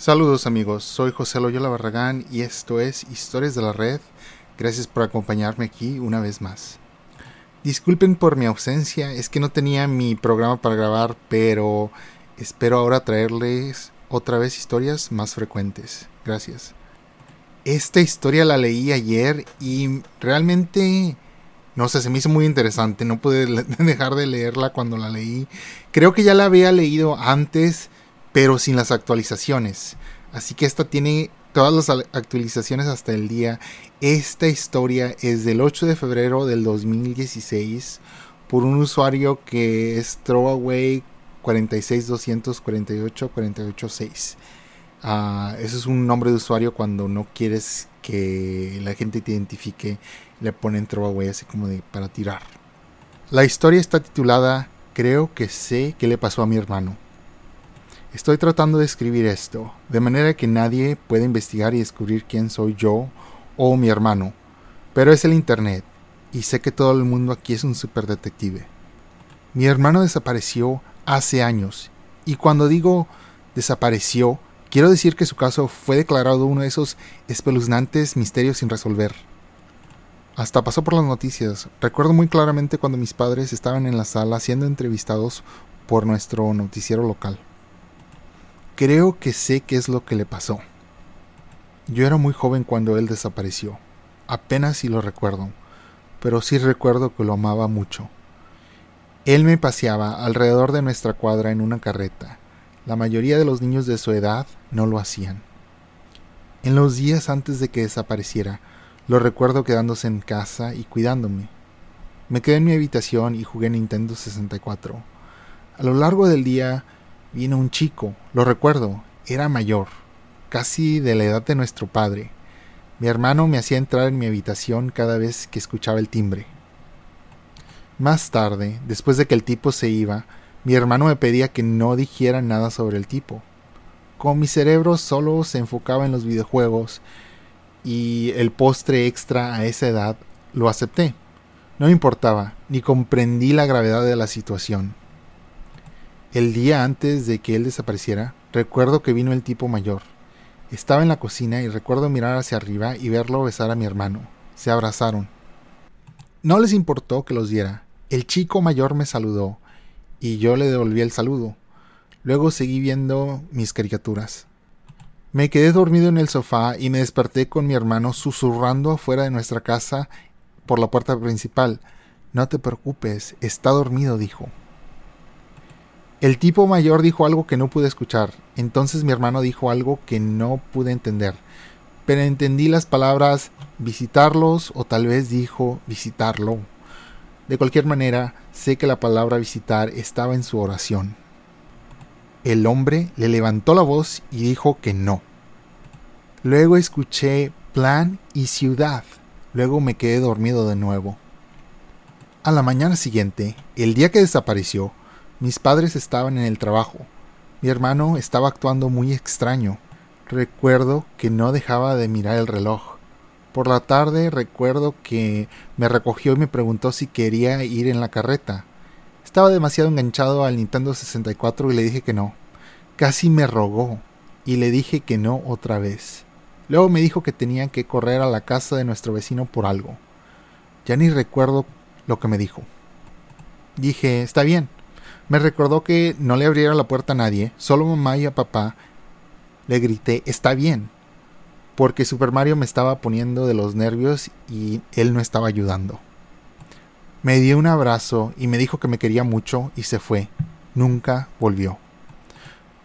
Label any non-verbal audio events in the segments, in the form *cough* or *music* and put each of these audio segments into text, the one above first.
Saludos amigos, soy José Loyola Barragán y esto es Historias de la Red. Gracias por acompañarme aquí una vez más. Disculpen por mi ausencia, es que no tenía mi programa para grabar, pero espero ahora traerles otra vez historias más frecuentes. Gracias. Esta historia la leí ayer y realmente, no sé, se me hizo muy interesante, no pude *laughs* dejar de leerla cuando la leí. Creo que ya la había leído antes pero sin las actualizaciones. Así que esta tiene todas las actualizaciones hasta el día. Esta historia es del 8 de febrero del 2016 por un usuario que es Throwaway 46248 Uh, ese es un nombre de usuario cuando no quieres que la gente te identifique. Le ponen Throwaway así como de para tirar. La historia está titulada Creo que sé qué le pasó a mi hermano. Estoy tratando de escribir esto, de manera que nadie pueda investigar y descubrir quién soy yo o mi hermano, pero es el Internet, y sé que todo el mundo aquí es un superdetective. Mi hermano desapareció hace años, y cuando digo desapareció, quiero decir que su caso fue declarado uno de esos espeluznantes misterios sin resolver. Hasta pasó por las noticias. Recuerdo muy claramente cuando mis padres estaban en la sala siendo entrevistados por nuestro noticiero local. Creo que sé qué es lo que le pasó. Yo era muy joven cuando él desapareció. Apenas si lo recuerdo, pero sí recuerdo que lo amaba mucho. Él me paseaba alrededor de nuestra cuadra en una carreta. La mayoría de los niños de su edad no lo hacían. En los días antes de que desapareciera, lo recuerdo quedándose en casa y cuidándome. Me quedé en mi habitación y jugué Nintendo 64. A lo largo del día Vino un chico, lo recuerdo, era mayor, casi de la edad de nuestro padre. Mi hermano me hacía entrar en mi habitación cada vez que escuchaba el timbre. Más tarde, después de que el tipo se iba, mi hermano me pedía que no dijera nada sobre el tipo. Como mi cerebro solo se enfocaba en los videojuegos y el postre extra a esa edad, lo acepté. No me importaba, ni comprendí la gravedad de la situación. El día antes de que él desapareciera, recuerdo que vino el tipo mayor. Estaba en la cocina y recuerdo mirar hacia arriba y verlo besar a mi hermano. Se abrazaron. No les importó que los diera. El chico mayor me saludó y yo le devolví el saludo. Luego seguí viendo mis caricaturas. Me quedé dormido en el sofá y me desperté con mi hermano susurrando afuera de nuestra casa por la puerta principal. No te preocupes, está dormido, dijo. El tipo mayor dijo algo que no pude escuchar, entonces mi hermano dijo algo que no pude entender, pero entendí las palabras visitarlos o tal vez dijo visitarlo. De cualquier manera, sé que la palabra visitar estaba en su oración. El hombre le levantó la voz y dijo que no. Luego escuché plan y ciudad. Luego me quedé dormido de nuevo. A la mañana siguiente, el día que desapareció, mis padres estaban en el trabajo. Mi hermano estaba actuando muy extraño. Recuerdo que no dejaba de mirar el reloj. Por la tarde recuerdo que me recogió y me preguntó si quería ir en la carreta. Estaba demasiado enganchado al Nintendo 64 y le dije que no. Casi me rogó y le dije que no otra vez. Luego me dijo que tenía que correr a la casa de nuestro vecino por algo. Ya ni recuerdo lo que me dijo. Dije, está bien, me recordó que no le abriera la puerta a nadie, solo mamá y a papá. Le grité, está bien, porque Super Mario me estaba poniendo de los nervios y él no estaba ayudando. Me dio un abrazo y me dijo que me quería mucho y se fue. Nunca volvió.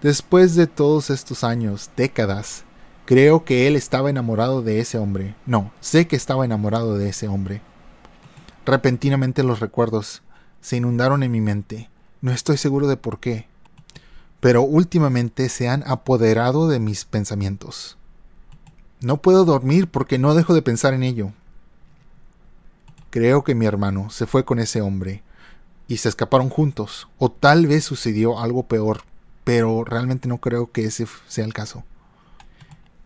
Después de todos estos años, décadas, creo que él estaba enamorado de ese hombre. No, sé que estaba enamorado de ese hombre. Repentinamente los recuerdos se inundaron en mi mente. No estoy seguro de por qué, pero últimamente se han apoderado de mis pensamientos. No puedo dormir porque no dejo de pensar en ello. Creo que mi hermano se fue con ese hombre y se escaparon juntos, o tal vez sucedió algo peor, pero realmente no creo que ese sea el caso.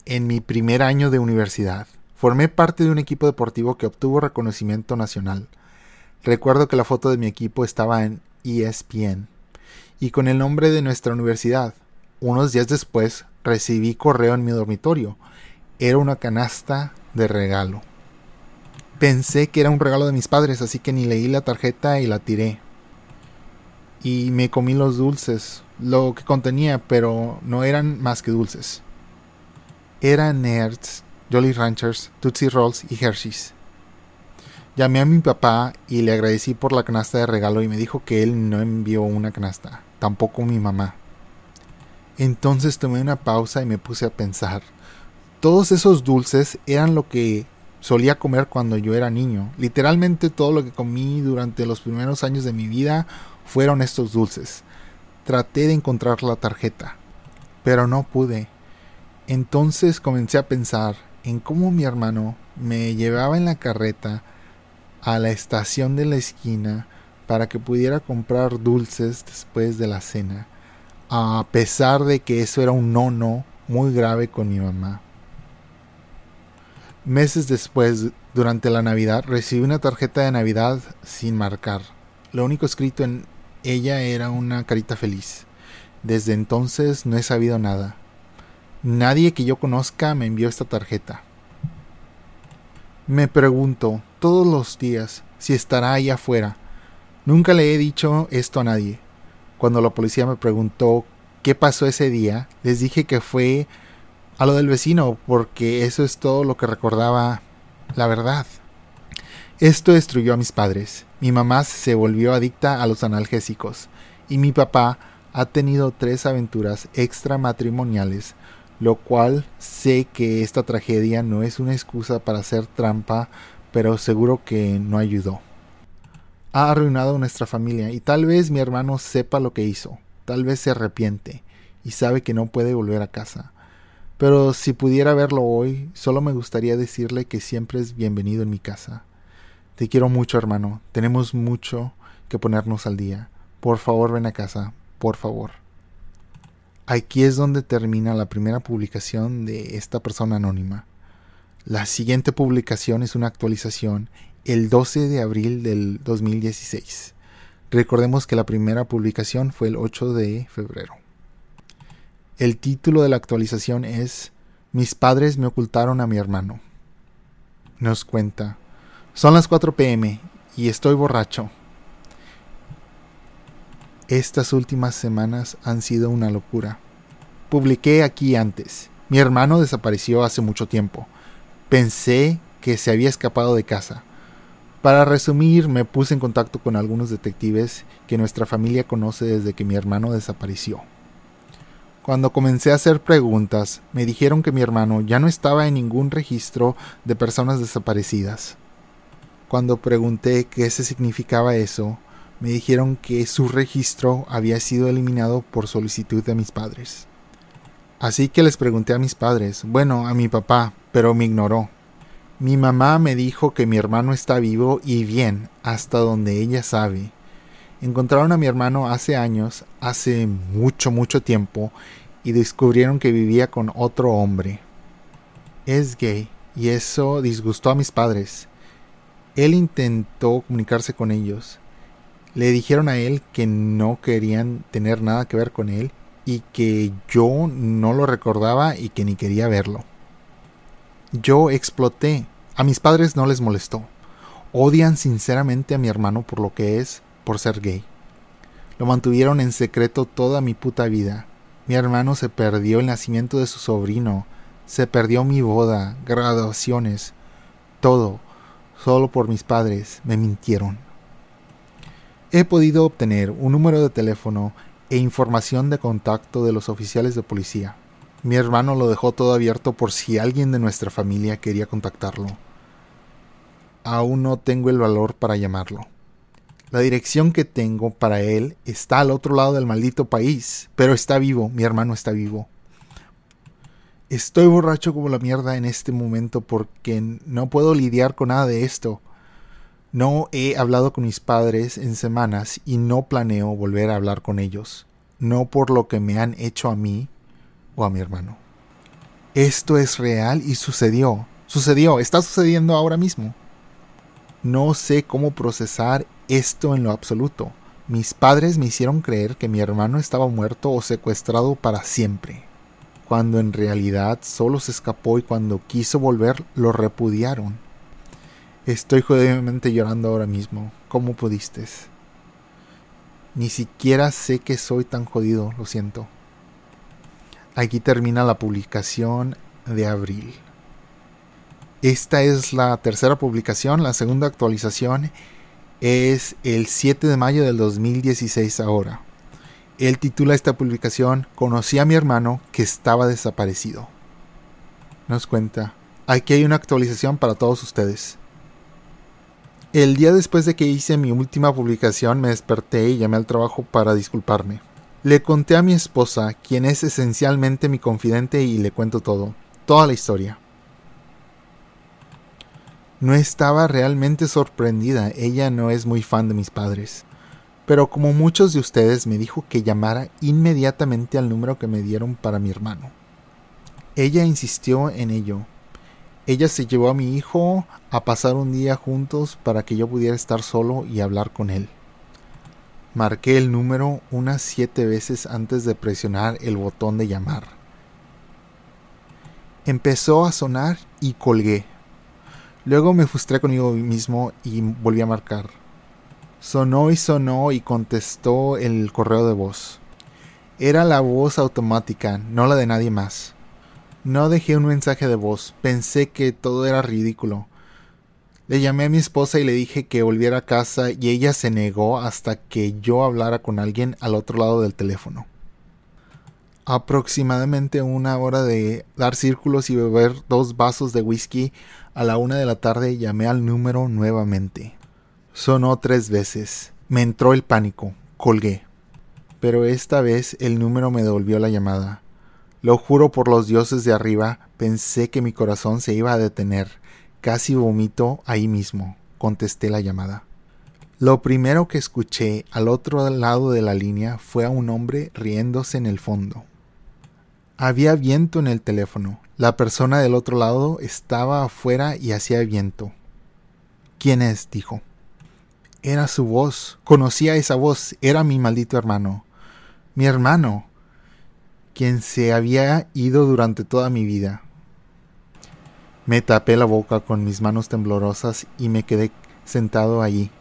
En mi primer año de universidad, formé parte de un equipo deportivo que obtuvo reconocimiento nacional. Recuerdo que la foto de mi equipo estaba en ESPN, y con el nombre de nuestra universidad. unos días después recibí correo en mi dormitorio. Era una canasta de regalo. Pensé que era un regalo de mis padres, así que ni leí la tarjeta y la tiré. Y me comí los dulces, lo que contenía, pero no eran más que dulces. Eran Nerds, Jolly Ranchers, Tootsie Rolls y Hershey's. Llamé a mi papá y le agradecí por la canasta de regalo y me dijo que él no envió una canasta, tampoco mi mamá. Entonces tomé una pausa y me puse a pensar. Todos esos dulces eran lo que solía comer cuando yo era niño. Literalmente todo lo que comí durante los primeros años de mi vida fueron estos dulces. Traté de encontrar la tarjeta, pero no pude. Entonces comencé a pensar en cómo mi hermano me llevaba en la carreta a la estación de la esquina para que pudiera comprar dulces después de la cena, a pesar de que eso era un nono muy grave con mi mamá. Meses después, durante la Navidad, recibí una tarjeta de Navidad sin marcar. Lo único escrito en ella era una carita feliz. Desde entonces no he sabido nada. Nadie que yo conozca me envió esta tarjeta. Me pregunto todos los días si estará ahí afuera. Nunca le he dicho esto a nadie. Cuando la policía me preguntó qué pasó ese día, les dije que fue a lo del vecino, porque eso es todo lo que recordaba la verdad. Esto destruyó a mis padres. Mi mamá se volvió adicta a los analgésicos y mi papá ha tenido tres aventuras extramatrimoniales lo cual sé que esta tragedia no es una excusa para hacer trampa, pero seguro que no ayudó. Ha arruinado nuestra familia y tal vez mi hermano sepa lo que hizo, tal vez se arrepiente y sabe que no puede volver a casa. Pero si pudiera verlo hoy, solo me gustaría decirle que siempre es bienvenido en mi casa. Te quiero mucho, hermano. Tenemos mucho que ponernos al día. Por favor, ven a casa. Por favor. Aquí es donde termina la primera publicación de esta persona anónima. La siguiente publicación es una actualización el 12 de abril del 2016. Recordemos que la primera publicación fue el 8 de febrero. El título de la actualización es Mis padres me ocultaron a mi hermano. Nos cuenta, son las 4 pm y estoy borracho. Estas últimas semanas han sido una locura. Publiqué aquí antes. Mi hermano desapareció hace mucho tiempo. Pensé que se había escapado de casa. Para resumir, me puse en contacto con algunos detectives que nuestra familia conoce desde que mi hermano desapareció. Cuando comencé a hacer preguntas, me dijeron que mi hermano ya no estaba en ningún registro de personas desaparecidas. Cuando pregunté qué se significaba eso, me dijeron que su registro había sido eliminado por solicitud de mis padres. Así que les pregunté a mis padres, bueno, a mi papá, pero me ignoró. Mi mamá me dijo que mi hermano está vivo y bien, hasta donde ella sabe. Encontraron a mi hermano hace años, hace mucho, mucho tiempo, y descubrieron que vivía con otro hombre. Es gay, y eso disgustó a mis padres. Él intentó comunicarse con ellos, le dijeron a él que no querían tener nada que ver con él y que yo no lo recordaba y que ni quería verlo. Yo exploté. A mis padres no les molestó. Odian sinceramente a mi hermano por lo que es, por ser gay. Lo mantuvieron en secreto toda mi puta vida. Mi hermano se perdió el nacimiento de su sobrino, se perdió mi boda, graduaciones, todo, solo por mis padres, me mintieron he podido obtener un número de teléfono e información de contacto de los oficiales de policía. Mi hermano lo dejó todo abierto por si alguien de nuestra familia quería contactarlo. Aún no tengo el valor para llamarlo. La dirección que tengo para él está al otro lado del maldito país, pero está vivo, mi hermano está vivo. Estoy borracho como la mierda en este momento porque no puedo lidiar con nada de esto. No he hablado con mis padres en semanas y no planeo volver a hablar con ellos, no por lo que me han hecho a mí a mi hermano. Esto es real y sucedió, sucedió, está sucediendo ahora mismo. No sé cómo procesar esto en lo absoluto. Mis padres me hicieron creer que mi hermano estaba muerto o secuestrado para siempre, cuando en realidad solo se escapó y cuando quiso volver lo repudiaron. Estoy jodidamente llorando ahora mismo. ¿Cómo pudiste? Ni siquiera sé que soy tan jodido, lo siento. Aquí termina la publicación de abril. Esta es la tercera publicación, la segunda actualización es el 7 de mayo del 2016 ahora. Él titula esta publicación Conocí a mi hermano que estaba desaparecido. Nos cuenta, aquí hay una actualización para todos ustedes. El día después de que hice mi última publicación me desperté y llamé al trabajo para disculparme. Le conté a mi esposa, quien es esencialmente mi confidente, y le cuento todo, toda la historia. No estaba realmente sorprendida, ella no es muy fan de mis padres. Pero como muchos de ustedes me dijo que llamara inmediatamente al número que me dieron para mi hermano. Ella insistió en ello. Ella se llevó a mi hijo a pasar un día juntos para que yo pudiera estar solo y hablar con él. Marqué el número unas siete veces antes de presionar el botón de llamar. Empezó a sonar y colgué. Luego me frustré conmigo mismo y volví a marcar. Sonó y sonó y contestó el correo de voz. Era la voz automática, no la de nadie más. No dejé un mensaje de voz, pensé que todo era ridículo. Le llamé a mi esposa y le dije que volviera a casa y ella se negó hasta que yo hablara con alguien al otro lado del teléfono. Aproximadamente una hora de dar círculos y beber dos vasos de whisky a la una de la tarde llamé al número nuevamente. Sonó tres veces. Me entró el pánico. Colgué. Pero esta vez el número me devolvió la llamada. Lo juro por los dioses de arriba, pensé que mi corazón se iba a detener. Casi vomito ahí mismo. Contesté la llamada. Lo primero que escuché al otro lado de la línea fue a un hombre riéndose en el fondo. Había viento en el teléfono. La persona del otro lado estaba afuera y hacía viento. ¿Quién es? dijo. Era su voz. Conocía esa voz. Era mi maldito hermano. Mi hermano, quien se había ido durante toda mi vida. Me tapé la boca con mis manos temblorosas y me quedé sentado allí.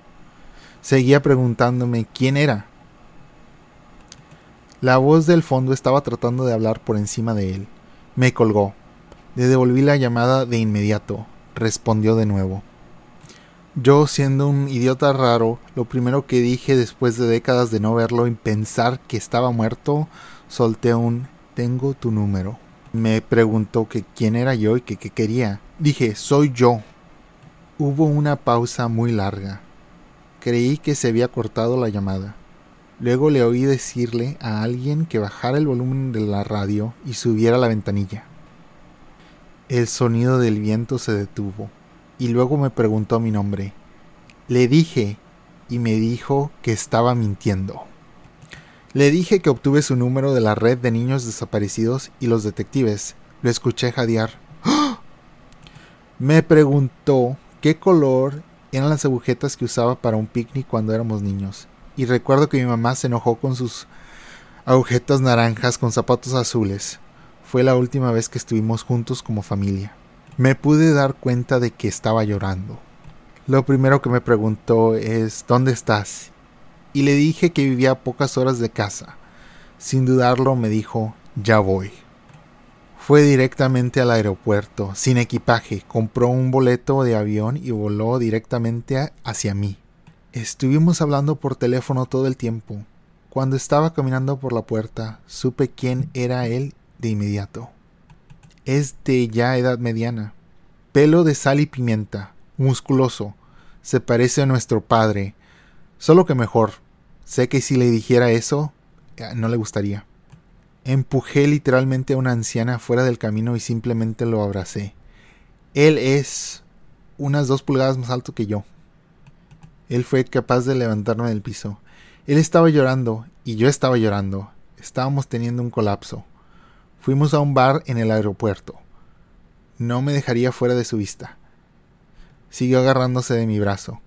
Seguía preguntándome quién era. La voz del fondo estaba tratando de hablar por encima de él. Me colgó. Le devolví la llamada de inmediato. Respondió de nuevo. Yo, siendo un idiota raro, lo primero que dije después de décadas de no verlo y pensar que estaba muerto, solté un tengo tu número. Me preguntó que quién era yo y que qué quería. Dije, soy yo. Hubo una pausa muy larga. Creí que se había cortado la llamada. Luego le oí decirle a alguien que bajara el volumen de la radio y subiera la ventanilla. El sonido del viento se detuvo y luego me preguntó mi nombre. Le dije y me dijo que estaba mintiendo. Le dije que obtuve su número de la red de niños desaparecidos y los detectives. Lo escuché jadear. *gasps* Me preguntó qué color eran las agujetas que usaba para un picnic cuando éramos niños y recuerdo que mi mamá se enojó con sus agujetas naranjas con zapatos azules. Fue la última vez que estuvimos juntos como familia. Me pude dar cuenta de que estaba llorando. Lo primero que me preguntó es ¿Dónde estás? Y le dije que vivía a pocas horas de casa. Sin dudarlo me dijo Ya voy. Fue directamente al aeropuerto, sin equipaje, compró un boleto de avión y voló directamente hacia mí. Estuvimos hablando por teléfono todo el tiempo. Cuando estaba caminando por la puerta, supe quién era él de inmediato. Es de ya edad mediana. Pelo de sal y pimienta, musculoso. Se parece a nuestro padre. Solo que mejor. Sé que si le dijera eso, eh, no le gustaría. Empujé literalmente a una anciana fuera del camino y simplemente lo abracé. Él es unas dos pulgadas más alto que yo. Él fue capaz de levantarme del piso. Él estaba llorando y yo estaba llorando. Estábamos teniendo un colapso. Fuimos a un bar en el aeropuerto. No me dejaría fuera de su vista. Siguió agarrándose de mi brazo.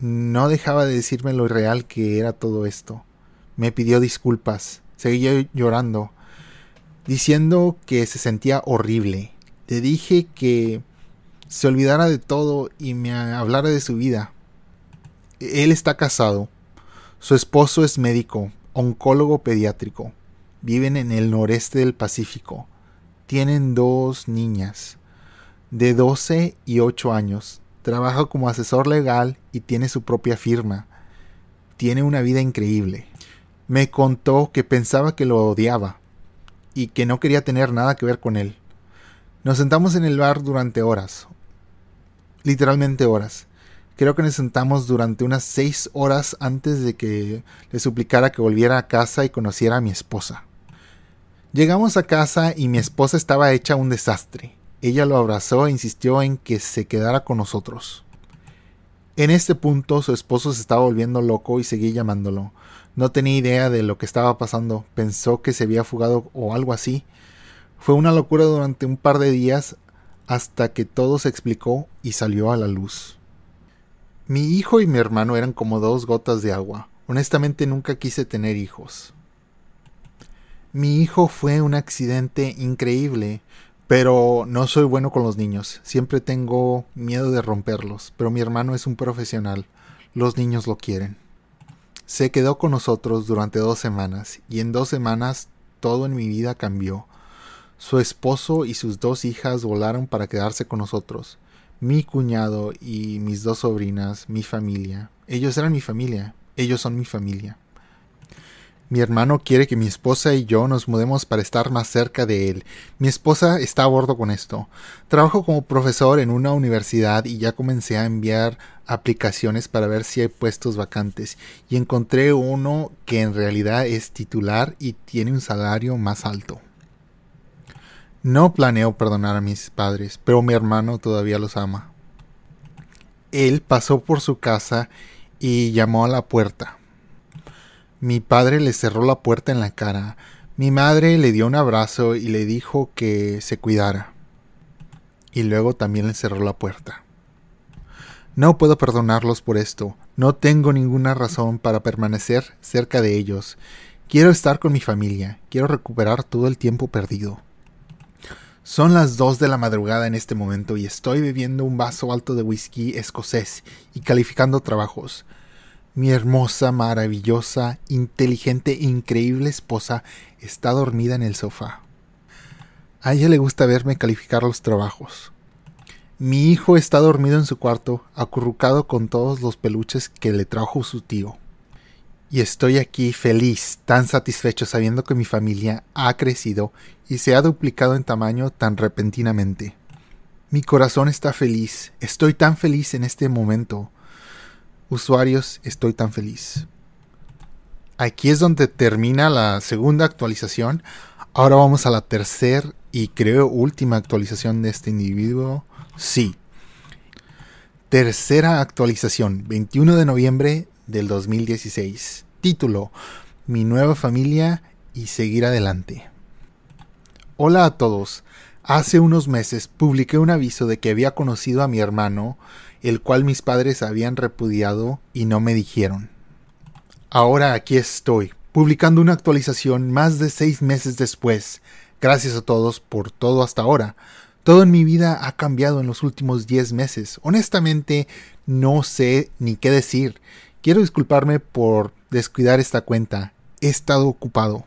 No dejaba de decirme lo irreal que era todo esto. Me pidió disculpas, seguía llorando, diciendo que se sentía horrible. Le dije que se olvidara de todo y me hablara de su vida. Él está casado. Su esposo es médico, oncólogo pediátrico. Viven en el noreste del Pacífico. Tienen dos niñas de 12 y 8 años. Trabaja como asesor legal y tiene su propia firma. Tiene una vida increíble. Me contó que pensaba que lo odiaba y que no quería tener nada que ver con él. Nos sentamos en el bar durante horas. Literalmente horas. Creo que nos sentamos durante unas seis horas antes de que le suplicara que volviera a casa y conociera a mi esposa. Llegamos a casa y mi esposa estaba hecha un desastre. Ella lo abrazó e insistió en que se quedara con nosotros. En este punto su esposo se estaba volviendo loco y seguía llamándolo. No tenía idea de lo que estaba pasando, pensó que se había fugado o algo así. Fue una locura durante un par de días hasta que todo se explicó y salió a la luz. Mi hijo y mi hermano eran como dos gotas de agua. Honestamente nunca quise tener hijos. Mi hijo fue un accidente increíble. Pero no soy bueno con los niños. Siempre tengo miedo de romperlos. Pero mi hermano es un profesional. Los niños lo quieren. Se quedó con nosotros durante dos semanas y en dos semanas todo en mi vida cambió. Su esposo y sus dos hijas volaron para quedarse con nosotros. Mi cuñado y mis dos sobrinas, mi familia. Ellos eran mi familia. Ellos son mi familia. Mi hermano quiere que mi esposa y yo nos mudemos para estar más cerca de él. Mi esposa está a bordo con esto. Trabajo como profesor en una universidad y ya comencé a enviar aplicaciones para ver si hay puestos vacantes y encontré uno que en realidad es titular y tiene un salario más alto. No planeo perdonar a mis padres, pero mi hermano todavía los ama. Él pasó por su casa y llamó a la puerta. Mi padre le cerró la puerta en la cara. Mi madre le dio un abrazo y le dijo que se cuidara. Y luego también le cerró la puerta. No puedo perdonarlos por esto. No tengo ninguna razón para permanecer cerca de ellos. Quiero estar con mi familia. Quiero recuperar todo el tiempo perdido. Son las dos de la madrugada en este momento y estoy bebiendo un vaso alto de whisky escocés y calificando trabajos. Mi hermosa, maravillosa, inteligente e increíble esposa está dormida en el sofá. A ella le gusta verme calificar los trabajos. Mi hijo está dormido en su cuarto, acurrucado con todos los peluches que le trajo su tío. Y estoy aquí feliz, tan satisfecho sabiendo que mi familia ha crecido y se ha duplicado en tamaño tan repentinamente. Mi corazón está feliz, estoy tan feliz en este momento usuarios estoy tan feliz. Aquí es donde termina la segunda actualización. Ahora vamos a la tercera y creo última actualización de este individuo. Sí. Tercera actualización, 21 de noviembre del 2016. Título, Mi nueva familia y seguir adelante. Hola a todos. Hace unos meses publiqué un aviso de que había conocido a mi hermano el cual mis padres habían repudiado y no me dijeron. Ahora aquí estoy, publicando una actualización más de seis meses después. Gracias a todos por todo hasta ahora. Todo en mi vida ha cambiado en los últimos diez meses. Honestamente, no sé ni qué decir. Quiero disculparme por descuidar esta cuenta. He estado ocupado.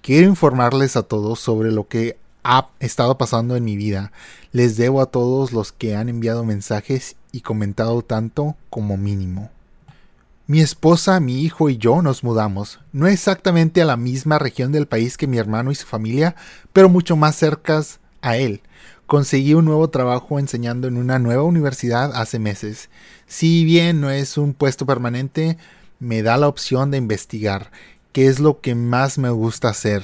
Quiero informarles a todos sobre lo que ha estado pasando en mi vida. Les debo a todos los que han enviado mensajes y comentado tanto como mínimo. Mi esposa, mi hijo y yo nos mudamos, no exactamente a la misma región del país que mi hermano y su familia, pero mucho más cercas a él. Conseguí un nuevo trabajo enseñando en una nueva universidad hace meses. Si bien no es un puesto permanente, me da la opción de investigar, que es lo que más me gusta hacer.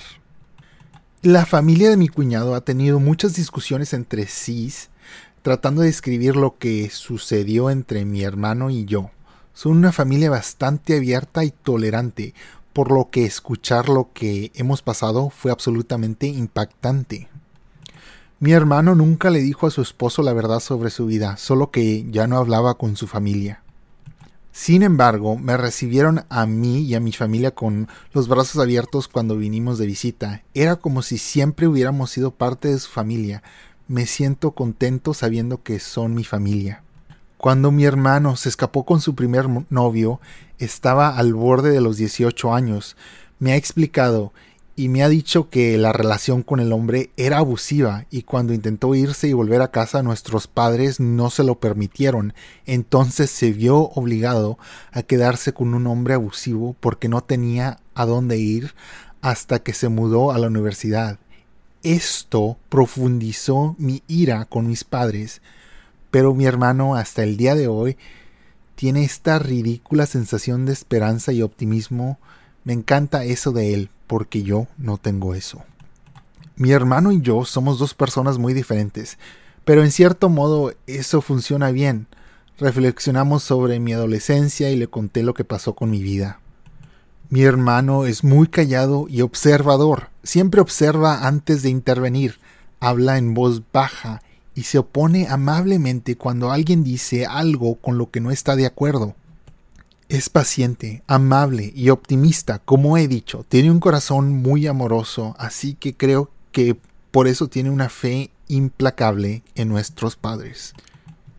La familia de mi cuñado ha tenido muchas discusiones entre sí, tratando de describir lo que sucedió entre mi hermano y yo. Son una familia bastante abierta y tolerante, por lo que escuchar lo que hemos pasado fue absolutamente impactante. Mi hermano nunca le dijo a su esposo la verdad sobre su vida, solo que ya no hablaba con su familia. Sin embargo, me recibieron a mí y a mi familia con los brazos abiertos cuando vinimos de visita. Era como si siempre hubiéramos sido parte de su familia. Me siento contento sabiendo que son mi familia. Cuando mi hermano se escapó con su primer novio, estaba al borde de los 18 años. Me ha explicado y me ha dicho que la relación con el hombre era abusiva y cuando intentó irse y volver a casa nuestros padres no se lo permitieron. Entonces se vio obligado a quedarse con un hombre abusivo porque no tenía a dónde ir hasta que se mudó a la universidad. Esto profundizó mi ira con mis padres, pero mi hermano hasta el día de hoy tiene esta ridícula sensación de esperanza y optimismo. Me encanta eso de él, porque yo no tengo eso. Mi hermano y yo somos dos personas muy diferentes, pero en cierto modo eso funciona bien. Reflexionamos sobre mi adolescencia y le conté lo que pasó con mi vida. Mi hermano es muy callado y observador, siempre observa antes de intervenir, habla en voz baja y se opone amablemente cuando alguien dice algo con lo que no está de acuerdo. Es paciente, amable y optimista, como he dicho. Tiene un corazón muy amoroso, así que creo que por eso tiene una fe implacable en nuestros padres.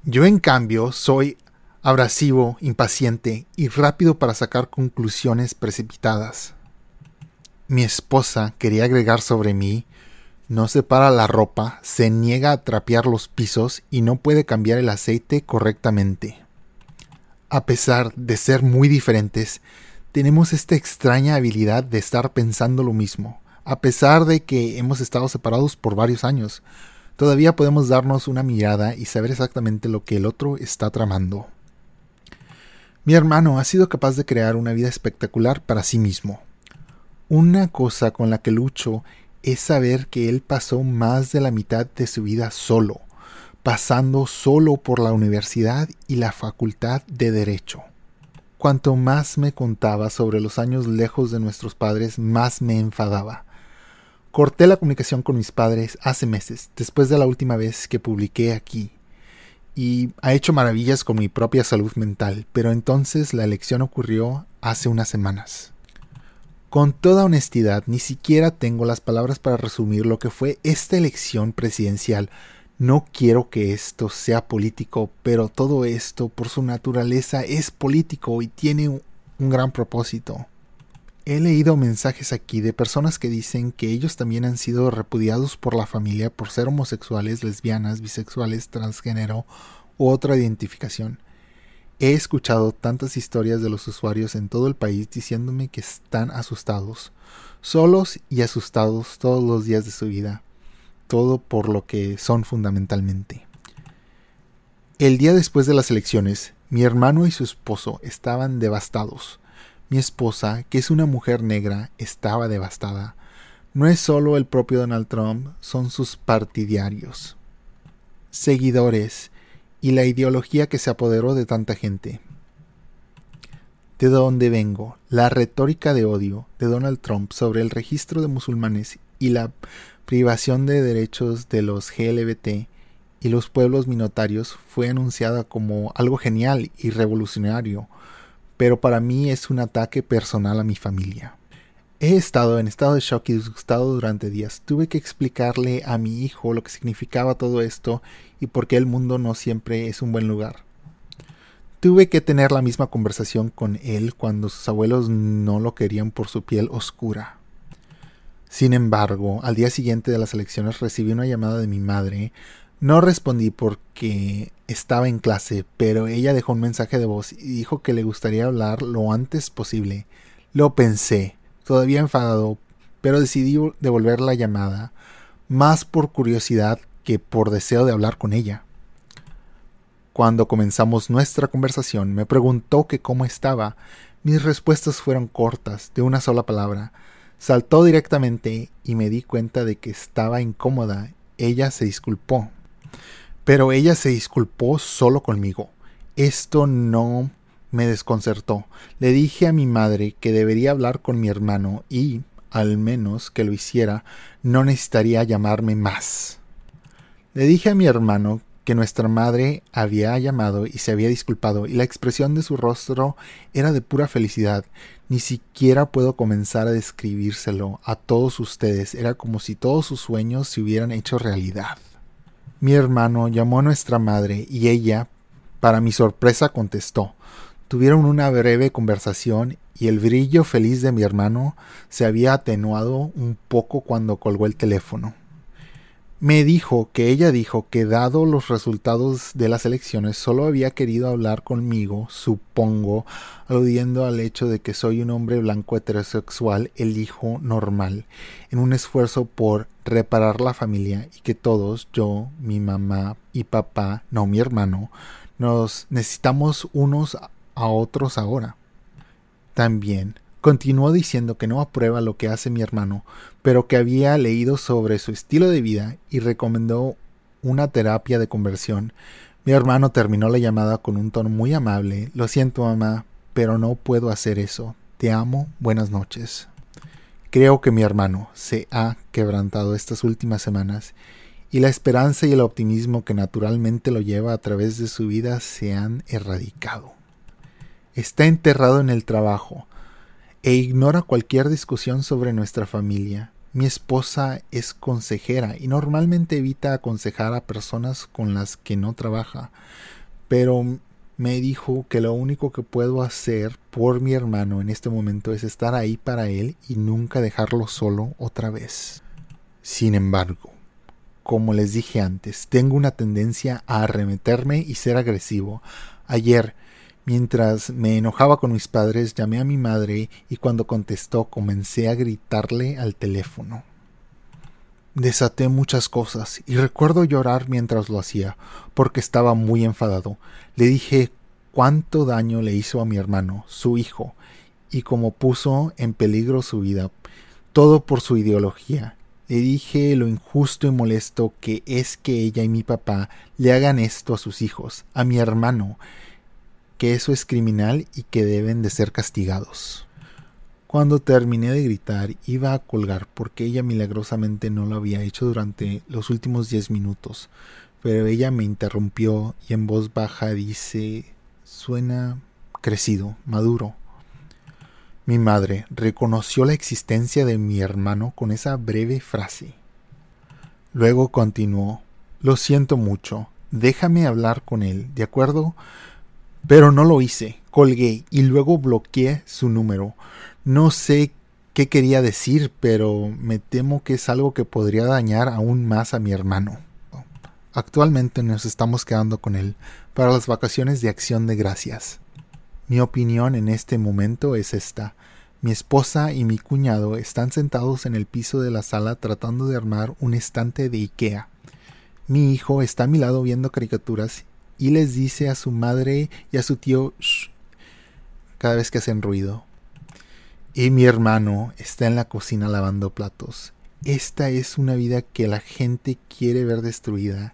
Yo en cambio soy abrasivo, impaciente y rápido para sacar conclusiones precipitadas. Mi esposa quería agregar sobre mí, no separa la ropa, se niega a trapear los pisos y no puede cambiar el aceite correctamente. A pesar de ser muy diferentes, tenemos esta extraña habilidad de estar pensando lo mismo. A pesar de que hemos estado separados por varios años, todavía podemos darnos una mirada y saber exactamente lo que el otro está tramando. Mi hermano ha sido capaz de crear una vida espectacular para sí mismo. Una cosa con la que lucho es saber que él pasó más de la mitad de su vida solo pasando solo por la universidad y la facultad de Derecho. Cuanto más me contaba sobre los años lejos de nuestros padres, más me enfadaba. Corté la comunicación con mis padres hace meses, después de la última vez que publiqué aquí, y ha hecho maravillas con mi propia salud mental, pero entonces la elección ocurrió hace unas semanas. Con toda honestidad, ni siquiera tengo las palabras para resumir lo que fue esta elección presidencial, no quiero que esto sea político, pero todo esto por su naturaleza es político y tiene un gran propósito. He leído mensajes aquí de personas que dicen que ellos también han sido repudiados por la familia por ser homosexuales, lesbianas, bisexuales, transgénero u otra identificación. He escuchado tantas historias de los usuarios en todo el país diciéndome que están asustados, solos y asustados todos los días de su vida todo por lo que son fundamentalmente. El día después de las elecciones, mi hermano y su esposo estaban devastados. Mi esposa, que es una mujer negra, estaba devastada. No es solo el propio Donald Trump, son sus partidarios, seguidores y la ideología que se apoderó de tanta gente. De dónde vengo, la retórica de odio de Donald Trump sobre el registro de musulmanes y la privación de derechos de los GLBT y los pueblos minotarios fue anunciada como algo genial y revolucionario, pero para mí es un ataque personal a mi familia. He estado en estado de shock y disgustado durante días. Tuve que explicarle a mi hijo lo que significaba todo esto y por qué el mundo no siempre es un buen lugar. Tuve que tener la misma conversación con él cuando sus abuelos no lo querían por su piel oscura. Sin embargo, al día siguiente de las elecciones recibí una llamada de mi madre. No respondí porque estaba en clase, pero ella dejó un mensaje de voz y dijo que le gustaría hablar lo antes posible. Lo pensé, todavía enfadado, pero decidí devolver la llamada, más por curiosidad que por deseo de hablar con ella. Cuando comenzamos nuestra conversación, me preguntó que cómo estaba. Mis respuestas fueron cortas, de una sola palabra. Saltó directamente y me di cuenta de que estaba incómoda. Ella se disculpó. Pero ella se disculpó solo conmigo. Esto no me desconcertó. Le dije a mi madre que debería hablar con mi hermano y, al menos que lo hiciera, no necesitaría llamarme más. Le dije a mi hermano que nuestra madre había llamado y se había disculpado, y la expresión de su rostro era de pura felicidad. Ni siquiera puedo comenzar a describírselo a todos ustedes. Era como si todos sus sueños se hubieran hecho realidad. Mi hermano llamó a nuestra madre y ella, para mi sorpresa, contestó. Tuvieron una breve conversación y el brillo feliz de mi hermano se había atenuado un poco cuando colgó el teléfono. Me dijo que ella dijo que dado los resultados de las elecciones solo había querido hablar conmigo, supongo, aludiendo al hecho de que soy un hombre blanco heterosexual, el hijo normal, en un esfuerzo por reparar la familia y que todos, yo, mi mamá y papá, no mi hermano, nos necesitamos unos a otros ahora. También Continuó diciendo que no aprueba lo que hace mi hermano, pero que había leído sobre su estilo de vida y recomendó una terapia de conversión. Mi hermano terminó la llamada con un tono muy amable. Lo siento, mamá, pero no puedo hacer eso. Te amo. Buenas noches. Creo que mi hermano se ha quebrantado estas últimas semanas y la esperanza y el optimismo que naturalmente lo lleva a través de su vida se han erradicado. Está enterrado en el trabajo, e ignora cualquier discusión sobre nuestra familia. Mi esposa es consejera y normalmente evita aconsejar a personas con las que no trabaja, pero me dijo que lo único que puedo hacer por mi hermano en este momento es estar ahí para él y nunca dejarlo solo otra vez. Sin embargo, como les dije antes, tengo una tendencia a arremeterme y ser agresivo. Ayer Mientras me enojaba con mis padres, llamé a mi madre y cuando contestó comencé a gritarle al teléfono. Desaté muchas cosas y recuerdo llorar mientras lo hacía, porque estaba muy enfadado. Le dije cuánto daño le hizo a mi hermano, su hijo, y cómo puso en peligro su vida, todo por su ideología. Le dije lo injusto y molesto que es que ella y mi papá le hagan esto a sus hijos, a mi hermano, que eso es criminal y que deben de ser castigados. Cuando terminé de gritar iba a colgar porque ella milagrosamente no lo había hecho durante los últimos diez minutos, pero ella me interrumpió y en voz baja dice suena crecido, maduro. Mi madre reconoció la existencia de mi hermano con esa breve frase. Luego continuó Lo siento mucho, déjame hablar con él, ¿de acuerdo? Pero no lo hice, colgué y luego bloqueé su número. No sé qué quería decir, pero me temo que es algo que podría dañar aún más a mi hermano. Actualmente nos estamos quedando con él para las vacaciones de acción de gracias. Mi opinión en este momento es esta. Mi esposa y mi cuñado están sentados en el piso de la sala tratando de armar un estante de Ikea. Mi hijo está a mi lado viendo caricaturas y les dice a su madre y a su tío cada vez que hacen ruido. Y mi hermano está en la cocina lavando platos. Esta es una vida que la gente quiere ver destruida,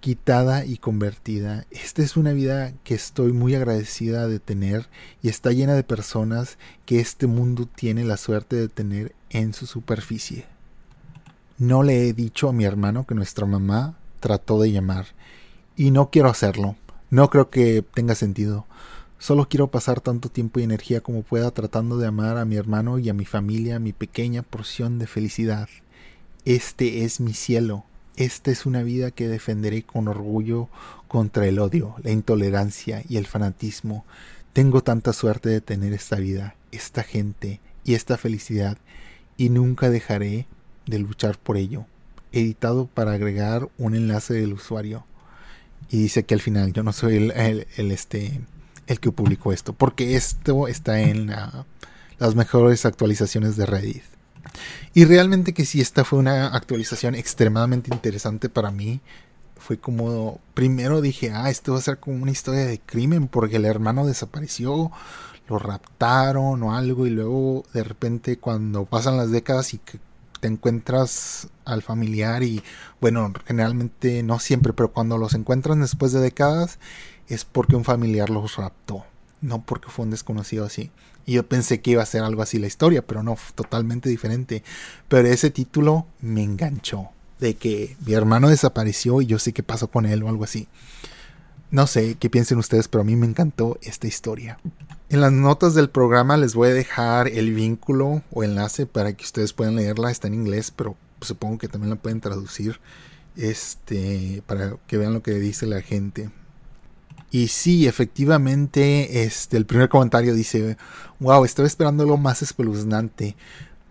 quitada y convertida. Esta es una vida que estoy muy agradecida de tener y está llena de personas que este mundo tiene la suerte de tener en su superficie. No le he dicho a mi hermano que nuestra mamá trató de llamar y no quiero hacerlo. No creo que tenga sentido. Solo quiero pasar tanto tiempo y energía como pueda tratando de amar a mi hermano y a mi familia, mi pequeña porción de felicidad. Este es mi cielo. Esta es una vida que defenderé con orgullo contra el odio, la intolerancia y el fanatismo. Tengo tanta suerte de tener esta vida, esta gente y esta felicidad, y nunca dejaré de luchar por ello. Editado para agregar un enlace del usuario y dice que al final yo no soy el, el, este el que publicó esto porque esto está en las mejores actualizaciones de Reddit. Y realmente que sí esta fue una actualización extremadamente interesante para mí. Fue como primero dije ah esto va a ser como una historia de crimen porque el hermano desapareció lo raptaron o algo y luego de repente cuando pasan las décadas y que te encuentras al familiar y bueno, generalmente no siempre, pero cuando los encuentran después de décadas es porque un familiar los raptó, no porque fue un desconocido así. Y yo pensé que iba a ser algo así la historia, pero no, totalmente diferente. Pero ese título me enganchó. de que mi hermano desapareció y yo sé qué pasó con él o algo así. No sé qué piensen ustedes, pero a mí me encantó esta historia. En las notas del programa les voy a dejar el vínculo o enlace para que ustedes puedan leerla. Está en inglés, pero supongo que también la pueden traducir. Este, para que vean lo que dice la gente. Y sí, efectivamente, este, el primer comentario dice, wow, estaba esperando lo más espeluznante,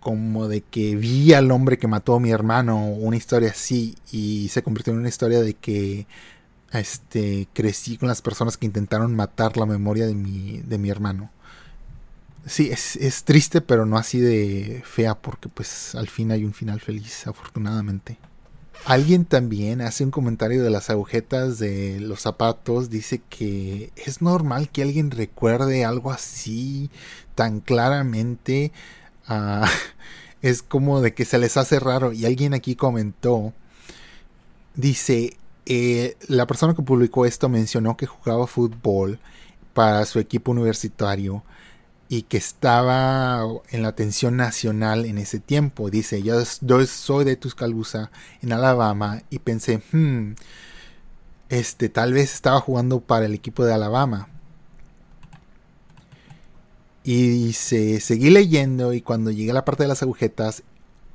como de que vi al hombre que mató a mi hermano, una historia así, y se convirtió en una historia de que este, crecí con las personas que intentaron matar la memoria de mi, de mi hermano. Sí, es, es triste, pero no así de fea, porque pues al fin hay un final feliz, afortunadamente. Alguien también hace un comentario de las agujetas de los zapatos. Dice que es normal que alguien recuerde algo así tan claramente. Ah, *laughs* es como de que se les hace raro. Y alguien aquí comentó. Dice, eh, la persona que publicó esto mencionó que jugaba fútbol para su equipo universitario y que estaba en la atención nacional en ese tiempo. Dice, yo, soy de Tuscaloosa, en Alabama, y pensé, hmm, este, tal vez estaba jugando para el equipo de Alabama. Y dice, seguí leyendo y cuando llegué a la parte de las agujetas,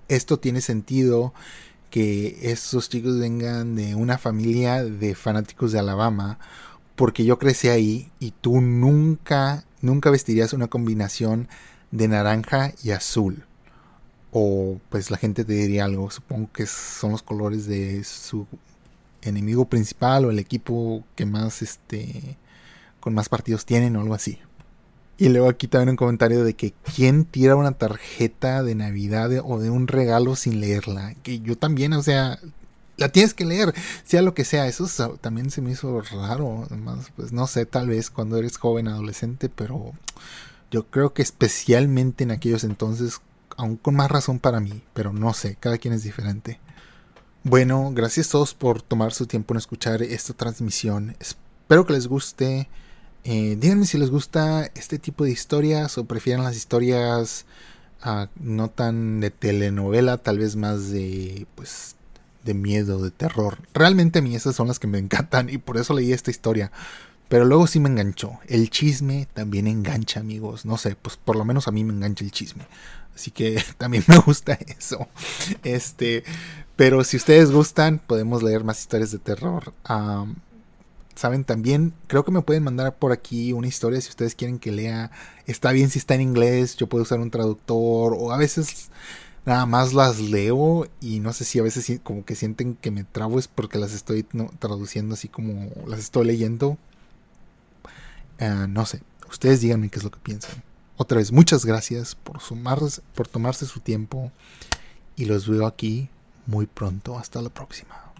esto tiene sentido que estos chicos vengan de una familia de fanáticos de Alabama, porque yo crecí ahí y tú nunca, nunca vestirías una combinación de naranja y azul. O pues la gente te diría algo, supongo que son los colores de su enemigo principal o el equipo que más este con más partidos tienen o algo así. Y luego aquí también un comentario de que quién tira una tarjeta de Navidad o de un regalo sin leerla. Que yo también, o sea, la tienes que leer, sea lo que sea. Eso también se me hizo raro. Además, pues no sé, tal vez cuando eres joven, adolescente, pero yo creo que especialmente en aquellos entonces, aún con más razón para mí, pero no sé, cada quien es diferente. Bueno, gracias a todos por tomar su tiempo en escuchar esta transmisión. Espero que les guste. Eh, díganme si les gusta este tipo de historias o prefieren las historias ah, no tan de telenovela, tal vez más de pues de miedo, de terror. Realmente a mí esas son las que me encantan y por eso leí esta historia. Pero luego sí me enganchó. El chisme también engancha, amigos. No sé, pues por lo menos a mí me engancha el chisme. Así que *laughs* también me gusta eso. Este, pero si ustedes gustan, podemos leer más historias de terror saben también, creo que me pueden mandar por aquí una historia si ustedes quieren que lea. Está bien si está en inglés, yo puedo usar un traductor o a veces nada más las leo y no sé si a veces como que sienten que me trabo es porque las estoy traduciendo así como las estoy leyendo. Ah, no sé, ustedes díganme qué es lo que piensan. Otra vez, muchas gracias por, por tomarse su tiempo y los veo aquí muy pronto. Hasta la próxima.